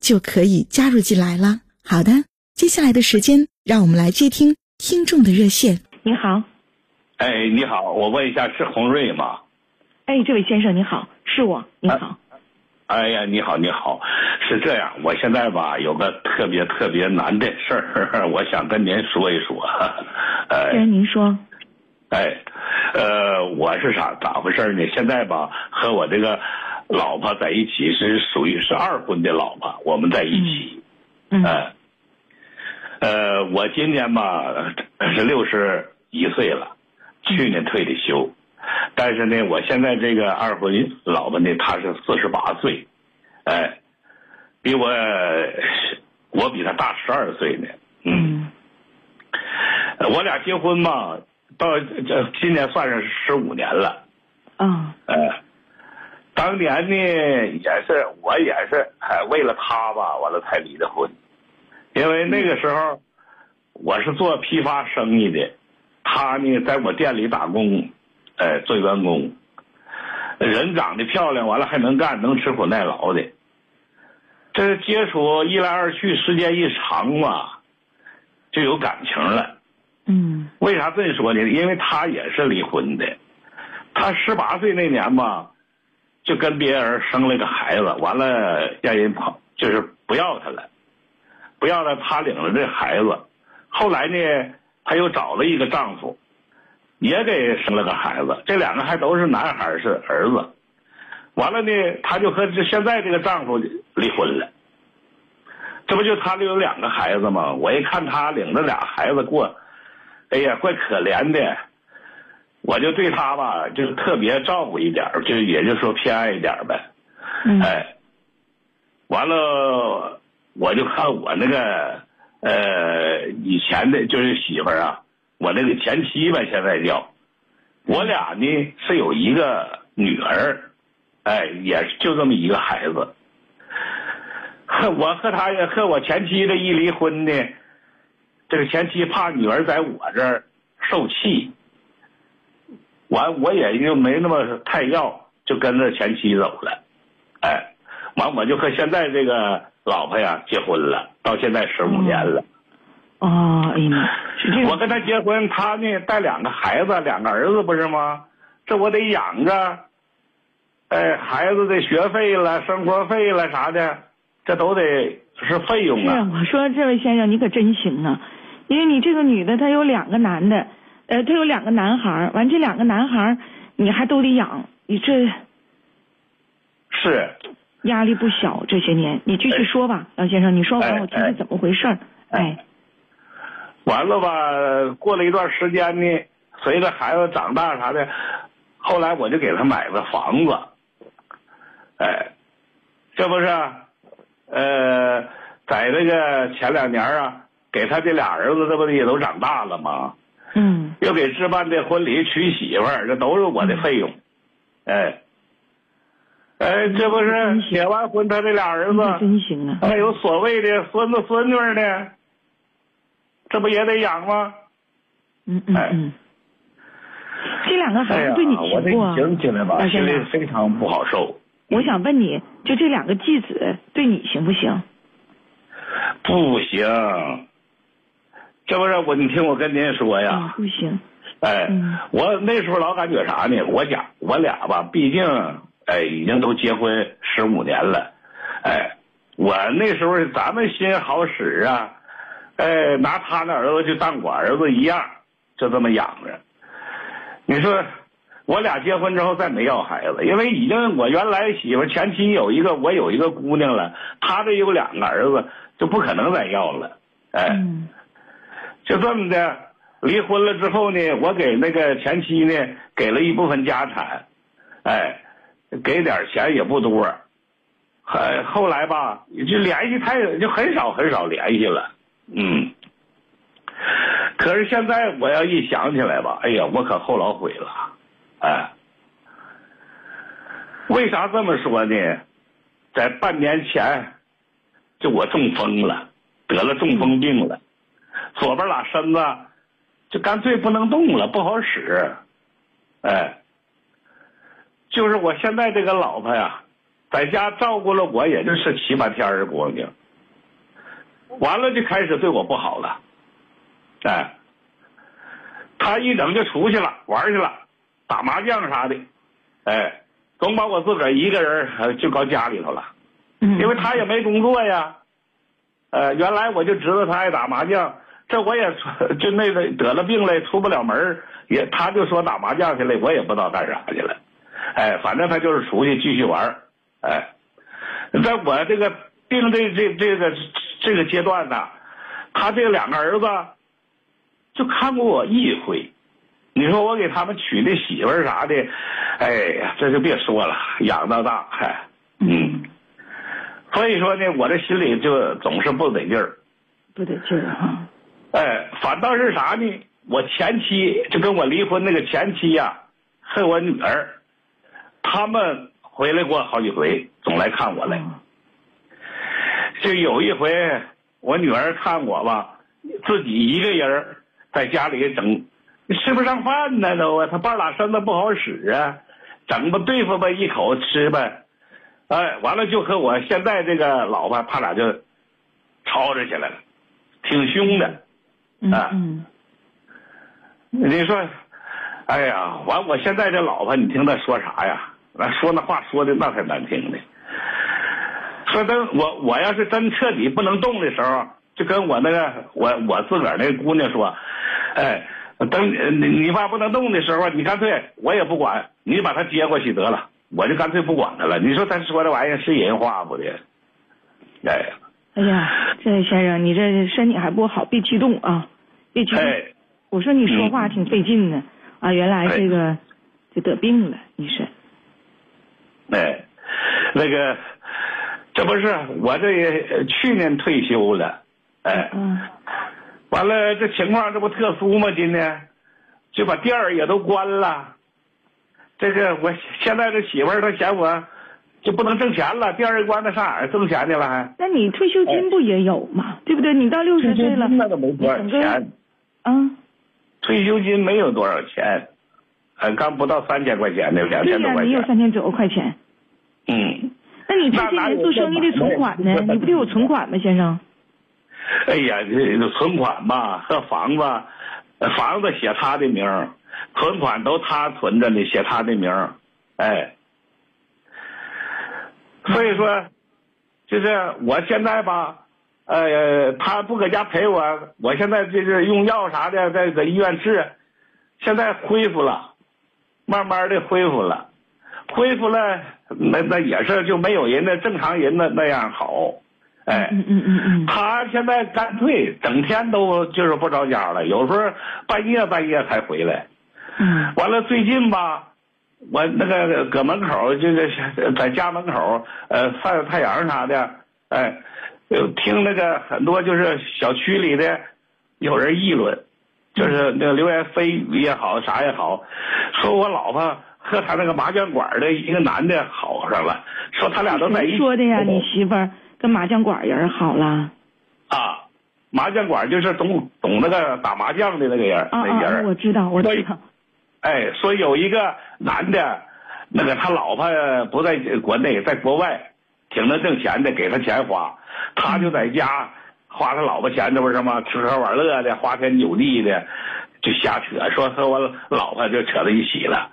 就可以加入进来了。好的，接下来的时间，让我们来接听听众的热线。你好，哎，你好，我问一下，是洪瑞吗？哎，这位先生你好，是我，你好。哎呀，你好，你好，是这样，我现在吧有个特别特别难的事儿，我想跟您说一说。呃，您说。哎，呃，我是啥咋回事呢？现在吧，和我这个老婆在一起是属于是二婚的老婆，我们在一起。嗯。呃，我今年吧是六十一岁了，去年退的休，但是呢，我现在这个二婚老婆呢，她是四十八岁，哎，比我我比她大十二岁呢。嗯。我俩结婚嘛。到这今年算是十五年了，嗯，呃，当年呢也是我也是哎为了他吧，完了才离的婚，因为那个时候我是做批发生意的，他呢在我店里打工，哎做员工，人长得漂亮，完了还能干，能吃苦耐劳的，这接触一来二去，时间一长吧，就有感情了。嗯，为啥这么说呢？因为他也是离婚的，他十八岁那年吧，就跟别人生了个孩子，完了让人跑，就是不要他了，不要了，他领了这孩子，后来呢，他又找了一个丈夫，也给生了个孩子，这两个还都是男孩，是儿子，完了呢，他就和这现在这个丈夫离婚了，这不就他就有两个孩子吗？我一看他领着俩孩子过。哎呀，怪可怜的，我就对他吧，就是特别照顾一点就也就说偏爱一点呗。哎，完了，我就看我那个呃以前的就是媳妇儿啊，我那个前妻吧，现在叫，我俩呢是有一个女儿，哎，也就这么一个孩子。我和他和我前妻这一离婚呢。这个前妻怕女儿在我这儿受气，完我也就没那么太要，就跟着前妻走了，哎，完我就和现在这个老婆呀结婚了，到现在十五年了。哦，哎呀妈，我跟他结婚，他呢带两个孩子，两个儿子不是吗？这我得养着，哎，孩子的学费了、生活费了啥的，这都得是费用啊。是，我说这位先生你可真行啊。因为你这个女的，她有两个男的，呃，他有两个男孩完这两个男孩你还都得养，你这是压力不小。这些年，你继续说吧，杨先生，你说完我听听怎么回事儿哎，完了吧？过了一段时间呢，随着孩子长大啥的，后来我就给他买了房子，哎，这不是，呃，在那个前两年啊。给他这俩儿子，这不也都长大了吗？嗯。又给置办的婚礼、娶媳妇儿，这都是我的费用。哎，哎，这不是结完婚，他这俩儿子真行啊！还有所谓的孙子孙女呢，这不也得养吗？嗯嗯嗯。这两个孩子对你情不？听起来吧，心里非常不好受。我想问你，就这两个继子对你行不行？不行。这不是我，你听我跟您说呀。不行。哎，我那时候老感觉啥呢？我家我俩吧，毕竟哎，已经都结婚十五年了，哎，我我那时候咱们心好使啊，哎，拿他那儿子就当我儿子一样，就这么养着。你说我俩结婚之后再没要孩子，因为已经我原来媳妇前妻有一个，我有一个姑娘了，他这有两个儿子，就不可能再要了。哎，嗯就这么的，离婚了之后呢，我给那个前妻呢给了一部分家产，哎，给点钱也不多。还后来吧，就联系太就很少很少联系了，嗯。可是现在我要一想起来吧，哎呀，我可后老悔了，哎。为啥这么说呢？在半年前，就我中风了，得了中风病了，左边俩身子就干脆不能动了，不好使，哎。就是我现在这个老婆呀，在家照顾了我，也就是七八天儿光景，完了就开始对我不好了，哎。他一整就出去了，玩去了，打麻将啥的，哎，总把我自个儿一个人呃就搁家里头了，嗯，因为他也没工作呀，呃，原来我就知道他爱打麻将，这我也就那个得了病了，出不了门也他就说打麻将去了，我也不知道干啥去了，哎，反正他就是出去继续玩哎，在我这个病这这这个这个阶段呢，他这两个儿子就看过我一回，你说我给他们娶的媳妇儿啥的，哎呀，这就别说了，养到大，嗨，嗯，所以说呢，我这心里就总是不得劲儿。不得劲儿哈。哎，反倒是啥呢？我前妻就跟我离婚那个前妻呀、恨我女儿，他们回来过好几回，总来看我来。哦就有一回，我女儿看我吧，自己一个人在家里整，吃不上饭呢都啊，她半拉身子不好使啊，整吧对付吧一口吃呗，哎，完了就和我现在这个老婆，他俩就吵吵起来了，挺凶的。嗯啊嗯你说，哎呀，完我现在这老婆，你听她说啥呀？那说那话说的那才难听呢。说真我我要是真彻底不能动的时候，就跟我那个我我自个儿那姑娘说，哎，等你你爸不能动的时候，你干脆我也不管，你把他接过去得了，我就干脆不管他了。你说他说这玩意儿是人话不的？哎呀，哎呀，这位先生，你这身体还不好，别激动啊，别激动。哎，我说你说话挺费劲的，啊，原来这个就得病了，你是？哎，那个，这不是我这也去年退休了，哎，嗯完了这情况这不特殊吗？今天就把店儿也都关了，这个我现在这媳妇儿她嫌我就不能挣钱了，第二关了上哪儿挣钱去了还？那你退休金不也有吗？对不对？你到六十岁了，那都没多少钱，啊，退休金没有多少钱，还刚不到三千块钱呢，两对呀、你有千多块钱。三千多块钱。嗯，那你这些年做生意的存款呢？你不得有存款吗，先生？哎呀，这这存款吧和房子，呃房子写他的名儿，存款都他存着呢，写他的名儿，哎。所以说，就是我现在吧，呃，他不搁家陪我，我现在就是用药啥的，在搁医院治，现在恢复了，慢慢的恢复了，恢复了，那那也是就没有人的正常人的那样好，哎。嗯嗯嗯嗯。他现在干脆整天都就是不着家了，有时候半夜半夜才回来。嗯完了最近吧，我那个搁门口就是在家门口呃晒晒太阳啥的，哎，有听那个很多就是小区里的有人议论，就是那个流言蜚语也好啥也好，说我老婆和他那个麻将馆的一个男的好上了，说他俩都在一起。说的呀？你媳妇儿跟麻将馆人好了？啊，麻将馆就是懂懂那个打麻将的那个人！那人儿我知道，我知道。哎，说有一个男的，那个他老婆不在国内，在国外，挺能挣钱的，给他钱花，他就在家花他老婆钱，这不是什么吃喝玩乐的，花天酒地的，就瞎扯，说和我老婆就扯到一起了。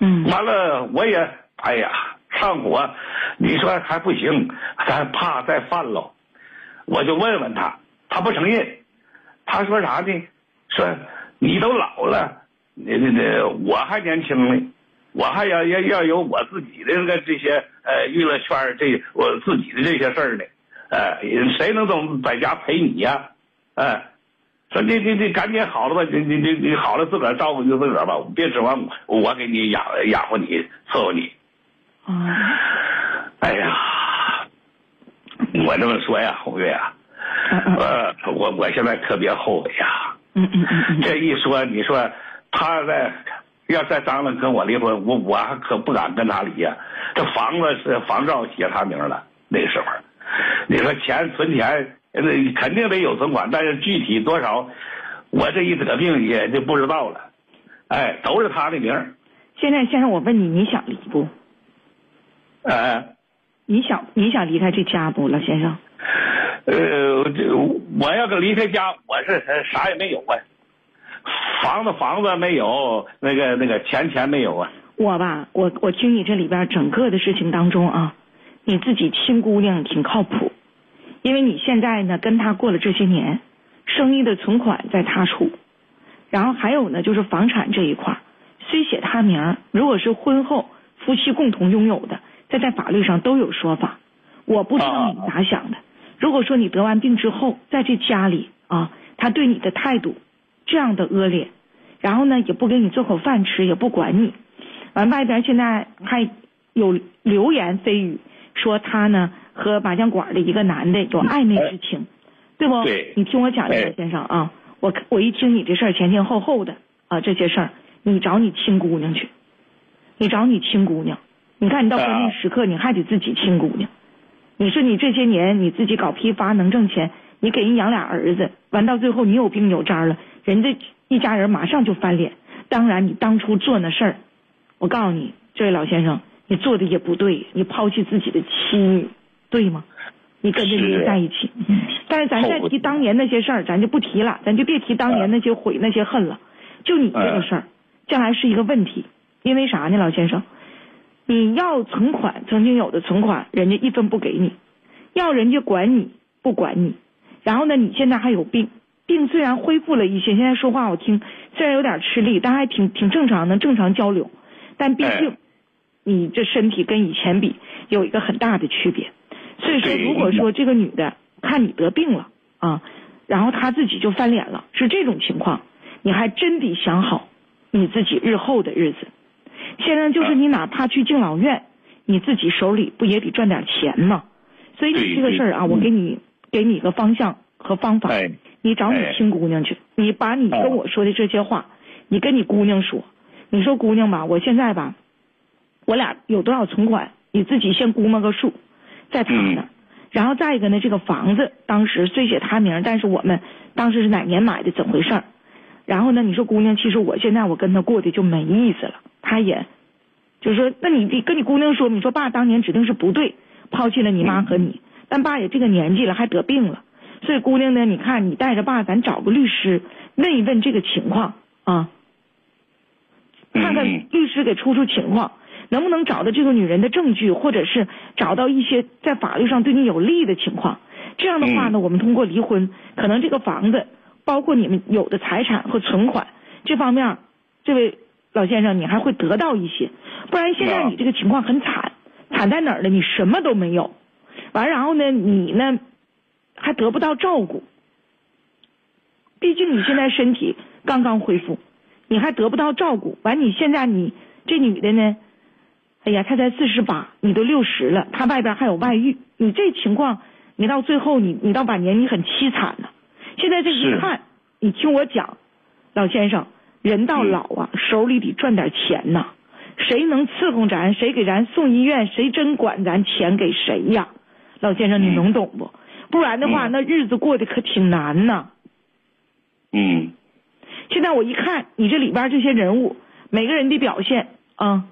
嗯完了，我也哎呀，上火，你说还不行，咱怕再犯喽。我就问问他，他不承认，他说啥呢？说你都老了，那那那我还年轻呢，我还要要要有我自己的那个这些呃娱乐圈这我自己的这些事儿呢，呃，谁能总在家陪你呀？哎，说你你你赶紧好了吧，你你你你好了自个儿照顾就自个儿吧，别指望我我给你养养活你伺候你。啊，哎呀，我这么说呀，红月啊，呃，我我现在特别后悔呀。嗯嗯嗯嗯，这一说，你说他在要再张罗跟我离婚，我我还可不敢跟他离呀。这房子是房照写他名了，那时候，你说钱存钱，那肯定得有存款，但是具体多少，我这一得病也就不知道了。哎，都是他的名儿。现在先生，我问你，你想离不？哎，你想你想离开这家不，老先生？呃，这我要是离开家，我是啥也没有啊，房子房子没有，那个那个钱钱没有啊。我吧，我我听你这里边整个的事情当中啊，你自己亲姑娘挺靠谱，因为你现在呢跟他过了这些年，生意的存款在他出，然后还有呢就是房产这一块，虽写他名，如果是婚后夫妻共同拥有的，在在法律上都有说法。我不知道你咋想的。如果说你得完病之后，在这家里啊，他对你的态度这样的恶劣，然后呢也不给你做口饭吃，也不管你，完外边现在还有流言蜚语说他呢和麻将馆的一个男的有暧昧之情，对不？对。你听我讲，这个先生啊，我我一听你这事儿前前后后的啊这些事儿，你找你亲姑娘去，你找你亲姑娘，你看你到关键时刻你还得自己亲姑娘。你说你这些年你自己搞批发能挣钱，你给人养俩儿子，完到最后你有病有灾了，人家一家人马上就翻脸。当然，你当初做那事儿，我告诉你，这位老先生，你做的也不对，你抛弃自己的妻女，对吗？你跟着人在一起，但是咱再提当年那些事儿，咱就不提了，咱就别提当年那些悔那些恨了。就你这个事儿，将来是一个问题，因为啥呢，老先生？你要存款，曾经有的存款，人家一分不给你；要人家管你不管你。然后呢，你现在还有病，病虽然恢复了一些，现在说话我听虽然有点吃力，但还挺挺正常能，正常交流。但毕竟你这身体跟以前比有一个很大的区别。所以说，如果说这个女的看你得病了啊，然后她自己就翻脸了，是这种情况，你还真得想好你自己日后的日子。现在就是你哪怕去敬老院，你自己手里不也得赚点钱吗？所以你这个事儿啊，我给你给你一个方向和方法，你找你亲姑娘去，你把你跟我说的这些话，你跟你姑娘说，你说姑娘吧，我现在吧，我俩有多少存款，你自己先估摸个数，在他那，然后再一个呢，这个房子当时虽写他名，但是我们当时是哪年买的，怎么回事儿？然后呢，你说姑娘，其实我现在我跟他过的就没意思了。他也，就是说，那你得跟你姑娘说，你说爸当年指定是不对，抛弃了你妈和你，但爸也这个年纪了，还得病了，所以姑娘呢，你看你带着爸，咱找个律师问一问这个情况啊，看看律师给出出情况，能不能找到这个女人的证据，或者是找到一些在法律上对你有利的情况。这样的话呢，我们通过离婚，可能这个房子，包括你们有的财产和存款这方面，这位。老先生，你还会得到一些，不然现在你这个情况很惨，惨在哪儿呢？你什么都没有，完然后呢，你呢还得不到照顾，毕竟你现在身体刚刚恢复，你还得不到照顾，完你现在你这女的呢，哎呀，她才四十八，你都六十了，她外边还有外遇，你这情况，你到最后你你到晚年你很凄惨呢。现在这一看，你听我讲，老先生。人到老啊，手里得赚点钱呐。谁能伺候咱，谁给咱送医院，谁真管咱钱给谁呀？老先生，你能懂不？不然的话，那日子过得可挺难呐。嗯。现在我一看你这里边这些人物，每个人的表现啊，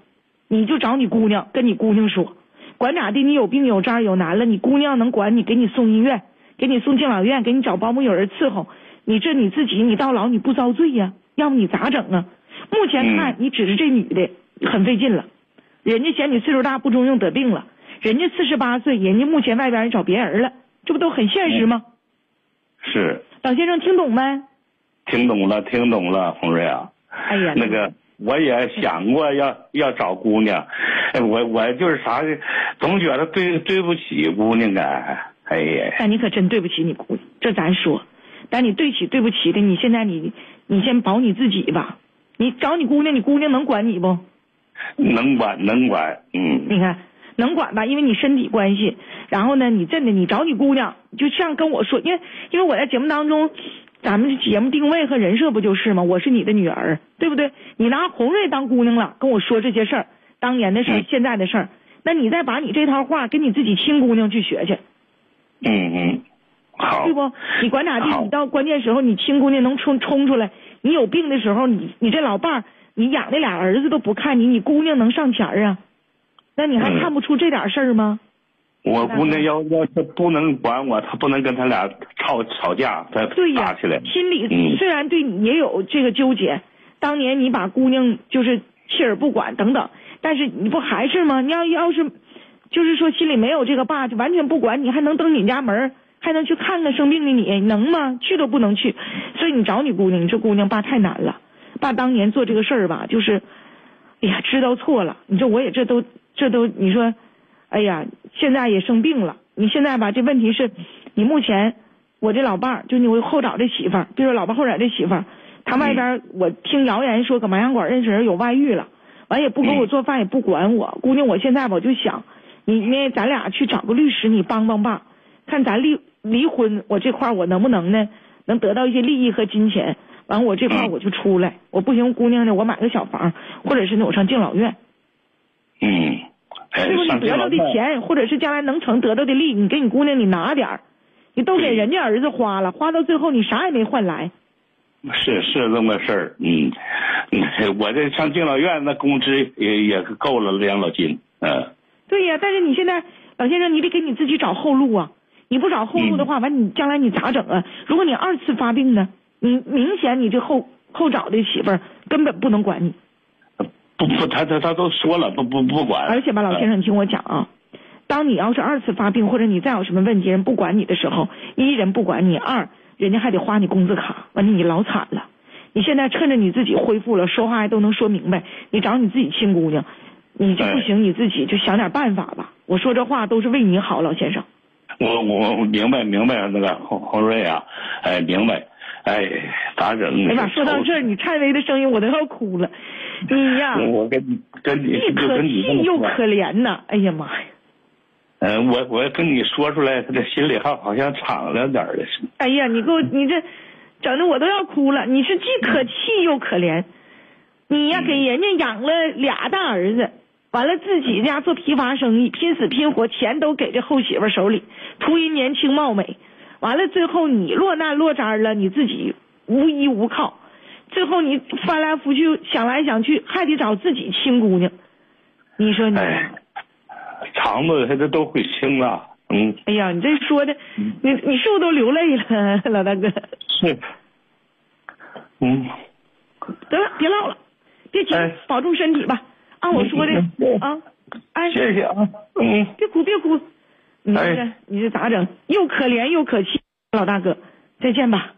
你就找你姑娘，跟你姑娘说，管咋的？你有病有灾有难了，你姑娘能管你，给你送医院，给你送敬老院，给你找保姆有人伺候。你这你自己，你到老你不遭罪呀？要不你咋整啊？目前看你指着这女的很费劲了，人家嫌你岁数大不中用得病了，人家四十八岁，人家目前外边人找别人了，这不都很现实吗？是，老先生听懂没？听懂了，听懂了，洪瑞啊。哎呀，那个我也想过要要找姑娘，哎我我就是啥的，总觉得对对不起姑娘啊。哎呀，那你可真对不起你姑娘，这咱说，但你对起对不起的，你现在你你先保你自己吧。你找你姑娘，你姑娘能管你不？能管能管，嗯，你看能管吧，因为你身体关系。然后呢，你真的你找你姑娘，就像跟我说，因为因为我在节目当中，咱们节目定位和人设不就是吗？我是你的女儿，对不对？你拿红瑞当姑娘了，跟我说这些事儿，当年的事儿，嗯现在的事儿，那你再把你这套话跟你自己亲姑娘去学去，嗯嗯，好对，不？你管咋地，你到关键时候，你亲姑娘能冲冲出来。你有病的时候，你你这老伴儿，你养那俩儿子都不看你，你姑娘能上前儿啊？那你还嗯看不出这点事儿吗？我姑娘要要是不能管我，她不能跟他俩吵吵架，再对呀打起来，。心里嗯虽然对你也有这个纠结，当年你把姑娘就是弃而不管等等，但是你不还是吗？你要要是就是说心里没有这个爸，就完全不管你，还能登你家门还能去看看生病的你，能吗？去都不能去，所以你找你姑娘，你这姑娘爸太难了。爸当年做这个事儿吧，就是，哎呀，知道错了。你说我也这都这都，你说，哎呀，现在也生病了。你现在吧，这问题是，你目前我这老伴儿，就你我后找这媳妇儿，比如老伴后找这媳妇儿，他外边儿我听谣言说搁麻将馆认识人有外遇了，完也不给我做饭，也不管我。姑娘，我现在吧我就想，你那，咱俩去找个律师，你帮帮爸，看咱离离婚，我这块儿我能不能呢，能得到一些利益和金钱。完我这块儿我就出来，我不行，姑娘呢，我买个小房，或者是呢我上敬老院，嗯，哎对不？你得到的钱，或者是将来能成得到的利，你给你姑娘你拿点儿，你都给人家儿子花了，花到最后你啥也没换来。是是这么个事儿，嗯，嗯我这上敬老院那工资也也够了养老金，嗯，对呀，但是你现在老先生，你得给你自己找后路啊！你不找后路的话，完你将来你咋整啊？如果你二次发病呢，你明显你这后后找的媳妇儿根本不能管你，不不，他他他都说了，不不不管，而且吧，老先生，你听我讲啊，当你要是二次发病，或者你再有什么问题，人不管你的时候，一人不管你，二人家还得花你工资卡，完了你老惨了。你现在趁着你自己恢复了，说话还都能说明白，你找你自己亲姑娘，你就不行，你自己就想点办法吧。我说这话都是为你好，老先生。我我我明白明白那个洪洪瑞啊，哎明白，哎咋整？哎呀，说到这儿，你颤巍的声音我都要哭了。你呀，我跟你跟你就既可跟你这么说，气又可怜呐！哎呀妈呀！嗯，我我跟你说出来，他这心里还好像敞亮点儿的是。哎呀，你给我，你这整的我都要哭了。你是既可气又可怜，你呀给人家养了俩大儿子，完了自己家做批发生意，拼死拼活，钱都给这后媳妇手里，图人年轻貌美，完了最后你落难落渣了，你自己无依无靠，最后你翻来覆去想来想去，还得找自己亲姑娘，你说你。哎，肠子他这都会清了，嗯，哎呀，你这说的，你你是不是都流泪了，老大哥？是，嗯，得了，别唠了，别急哎，保重身体吧。按我说的嗯啊，哎，谢谢啊，嗯，别哭别哭，你这哎你这咋整？又可怜又可气，老大哥，再见吧。